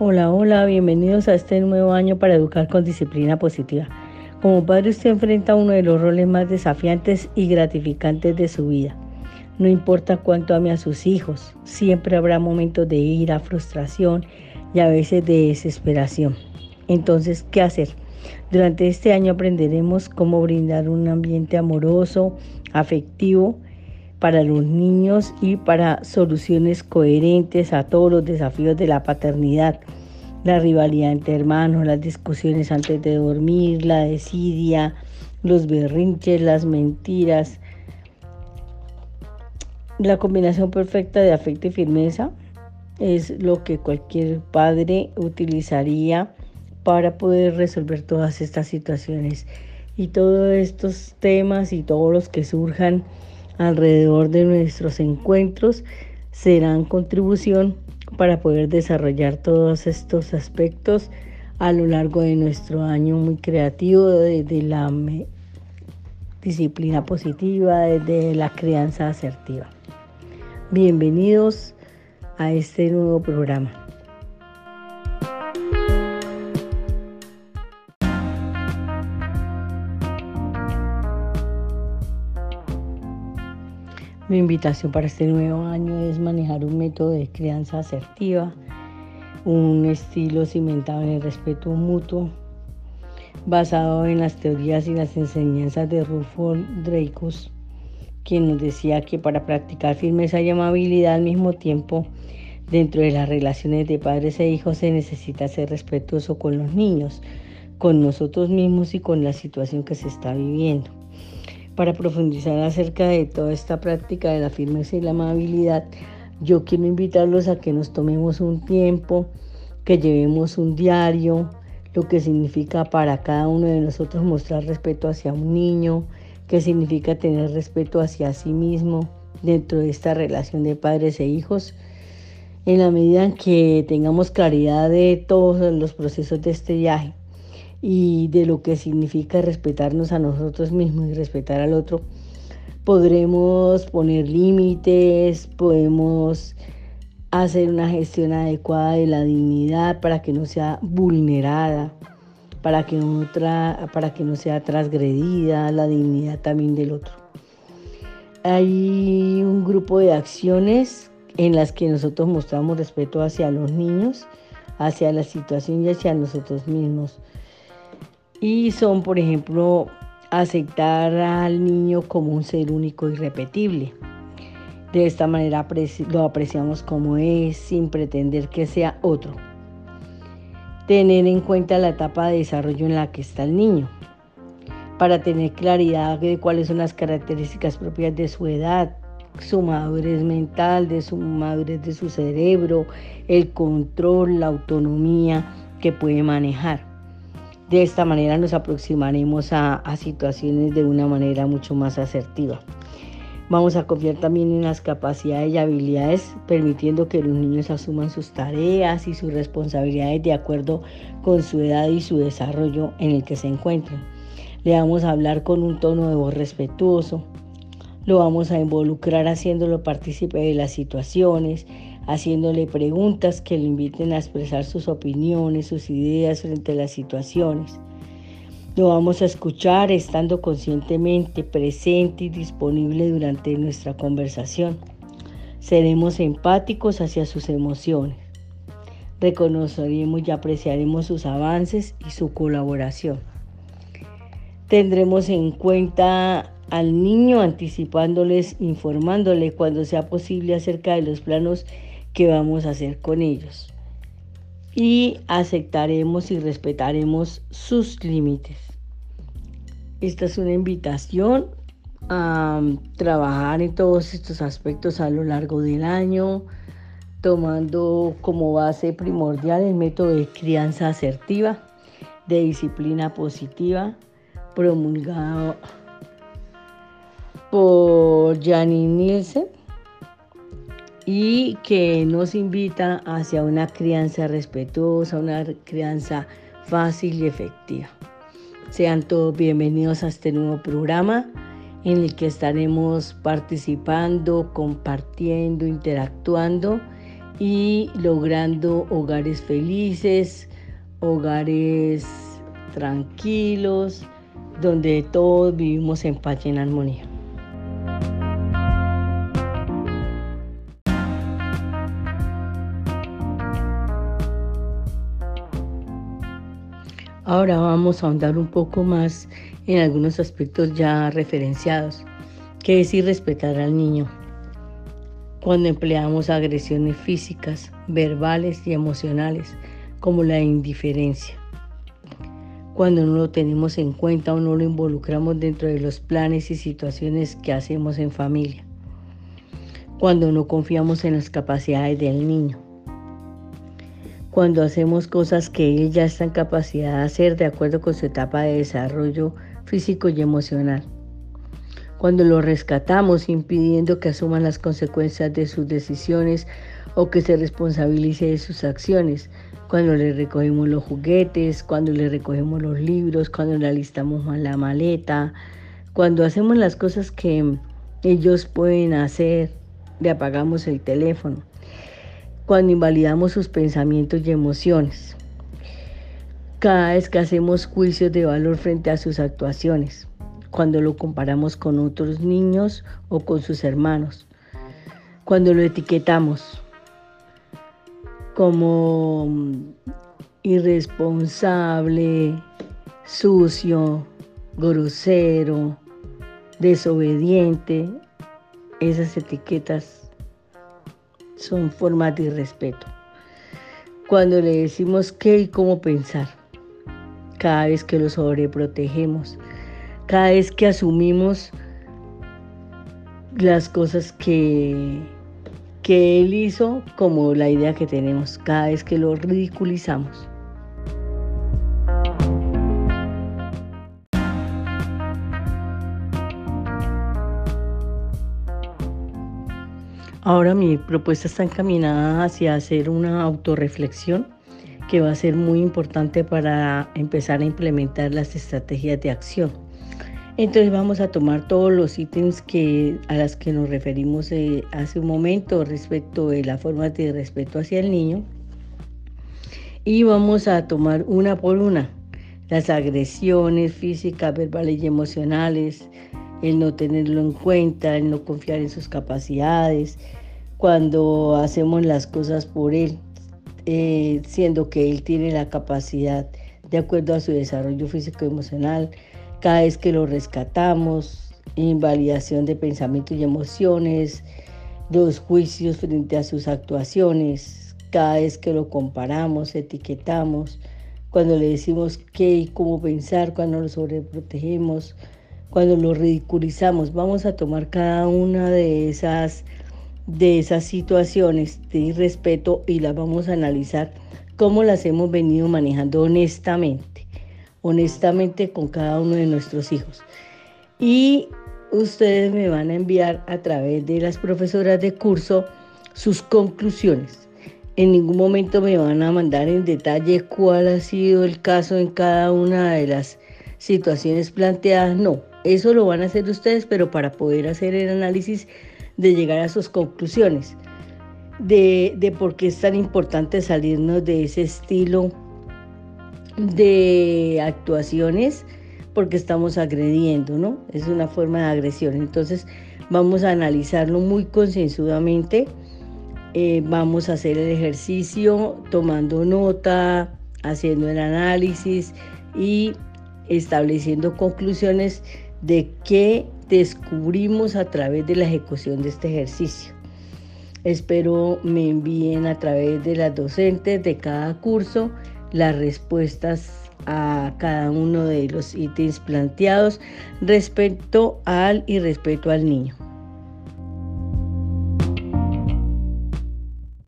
Hola, hola, bienvenidos a este nuevo año para educar con disciplina positiva. Como padre usted enfrenta uno de los roles más desafiantes y gratificantes de su vida. No importa cuánto ame a sus hijos, siempre habrá momentos de ira, frustración y a veces de desesperación. Entonces, ¿qué hacer? Durante este año aprenderemos cómo brindar un ambiente amoroso, afectivo, para los niños y para soluciones coherentes a todos los desafíos de la paternidad. La rivalidad entre hermanos, las discusiones antes de dormir, la desidia, los berrinches, las mentiras. La combinación perfecta de afecto y firmeza es lo que cualquier padre utilizaría para poder resolver todas estas situaciones. Y todos estos temas y todos los que surjan alrededor de nuestros encuentros serán contribución para poder desarrollar todos estos aspectos a lo largo de nuestro año muy creativo de, la disciplina positiva, de la crianza asertiva. Bienvenidos a este nuevo programa. Mi invitación para este nuevo año es manejar un método de crianza asertiva, un estilo cimentado en el respeto mutuo, basado en las teorías y las enseñanzas de Rufo Dreykus, quien nos decía que para practicar firmeza y amabilidad al mismo tiempo dentro de las relaciones de padres e hijos se necesita ser respetuoso con los niños, con nosotros mismos y con la situación que se está viviendo para profundizar acerca de toda esta práctica de la firmeza y la amabilidad, yo quiero invitarlos a que nos tomemos un tiempo, que llevemos un diario, lo que significa para cada uno de nosotros mostrar respeto hacia un niño, qué significa tener respeto hacia sí mismo dentro de esta relación de padres e hijos. En la medida en que tengamos claridad de todos los procesos de este viaje, y de lo que significa respetarnos a nosotros mismos y respetar al otro, podremos poner límites, podemos hacer una gestión adecuada de la dignidad para que no sea vulnerada, para que no, para que no sea transgredida la dignidad también del otro. Hay un grupo de acciones en las que nosotros mostramos respeto hacia los niños, hacia la situación y hacia nosotros mismos y son, por ejemplo, aceptar al niño como un ser único y repetible. De esta manera lo apreciamos como es, sin pretender que sea otro. Tener en cuenta la etapa de desarrollo en la que está el niño, para tener claridad de cuáles son las características propias de su edad, su madurez mental, de su madurez de su cerebro, el control, la autonomía que puede manejar. De esta manera nos aproximaremos a, situaciones de una manera mucho más asertiva. Vamos a confiar también en las capacidades y habilidades, permitiendo que los niños asuman sus tareas y sus responsabilidades de acuerdo con su edad y su desarrollo en el que se encuentren. Le vamos a hablar con un tono de voz respetuoso, lo vamos a involucrar haciéndolo partícipe de las situaciones, haciéndole preguntas que le inviten a expresar sus opiniones, sus ideas frente a las situaciones. Lo vamos a escuchar estando conscientemente presente y disponible durante nuestra conversación. Seremos empáticos hacia sus emociones. Reconoceremos y apreciaremos sus avances y su colaboración. Tendremos en cuenta al niño anticipándoles, informándole cuando sea posible acerca de los planos que vamos a hacer con ellos. Y aceptaremos y respetaremos sus límites. Esta es una invitación a trabajar en todos estos aspectos a lo largo del año, tomando como base primordial el método de crianza asertiva, de disciplina positiva, promulgado por Janine Nielsen y que nos invita hacia una crianza respetuosa, una crianza fácil y efectiva. Sean todos bienvenidos a este nuevo programa en el que estaremos participando, compartiendo, interactuando y logrando hogares felices, hogares tranquilos, donde todos vivimos en paz y en armonía. Ahora vamos a ahondar un poco más en algunos aspectos ya referenciados, que es ir respetar al niño. Cuando empleamos agresiones físicas, verbales y emocionales, como la indiferencia. Cuando no lo tenemos en cuenta o no lo involucramos dentro de los planes y situaciones que hacemos en familia. Cuando no confiamos en las capacidades del niño cuando hacemos cosas que él ya está en capacidad de hacer de acuerdo con su etapa de desarrollo físico y emocional. Cuando lo rescatamos impidiendo que asuman las consecuencias de sus decisiones o que se responsabilice de sus acciones. Cuando le recogemos los juguetes, cuando le recogemos los libros, cuando le alistamos la maleta, cuando hacemos las cosas que ellos pueden hacer, le apagamos el teléfono cuando invalidamos sus pensamientos y emociones. Cada vez que hacemos juicios de valor frente a sus actuaciones, cuando lo comparamos con otros niños o con sus hermanos, cuando lo etiquetamos como irresponsable, sucio, grosero, desobediente, esas etiquetas son formas de respeto. Cuando le decimos qué y cómo pensar, cada vez que lo sobreprotegemos, cada vez que asumimos las cosas que, que él hizo como la idea que tenemos, cada vez que lo ridiculizamos. Ahora mi propuesta está encaminada hacia hacer una autorreflexión que va a ser muy importante para empezar a implementar las estrategias de acción. Entonces vamos a tomar todos los ítems que, a las que nos referimos eh, hace un momento respecto de la forma de respeto hacia el niño y vamos a tomar una por una las agresiones físicas, verbales y emocionales, el no tenerlo en cuenta, el no confiar en sus capacidades, cuando hacemos las cosas por él, eh, siendo que él tiene la capacidad de acuerdo a su desarrollo físico y emocional, cada vez que lo rescatamos, invalidación de pensamientos y emociones, los juicios frente a sus actuaciones, cada vez que lo comparamos, etiquetamos, cuando le decimos qué y cómo pensar, cuando lo sobreprotegemos, cuando lo ridiculizamos, vamos a tomar cada una de esas de esas situaciones de irrespeto y las vamos a analizar cómo las hemos venido manejando honestamente, honestamente con cada uno de nuestros hijos. Y ustedes me van a enviar a través de las profesoras de curso sus conclusiones. En ningún momento me van a mandar en detalle cuál ha sido el caso en cada una de las situaciones planteadas. No, eso lo van a hacer ustedes, pero para poder hacer el análisis de llegar a sus conclusiones, de, de por qué es tan importante salirnos de ese estilo de actuaciones, porque estamos agrediendo, ¿no? Es una forma de agresión. Entonces vamos a analizarlo muy concienzudamente, eh, vamos a hacer el ejercicio tomando nota, haciendo el análisis y estableciendo conclusiones de qué descubrimos a través de la ejecución de este ejercicio. Espero me envíen a través de las docentes de cada curso las respuestas a cada uno de los ítems planteados respecto al y respeto al niño.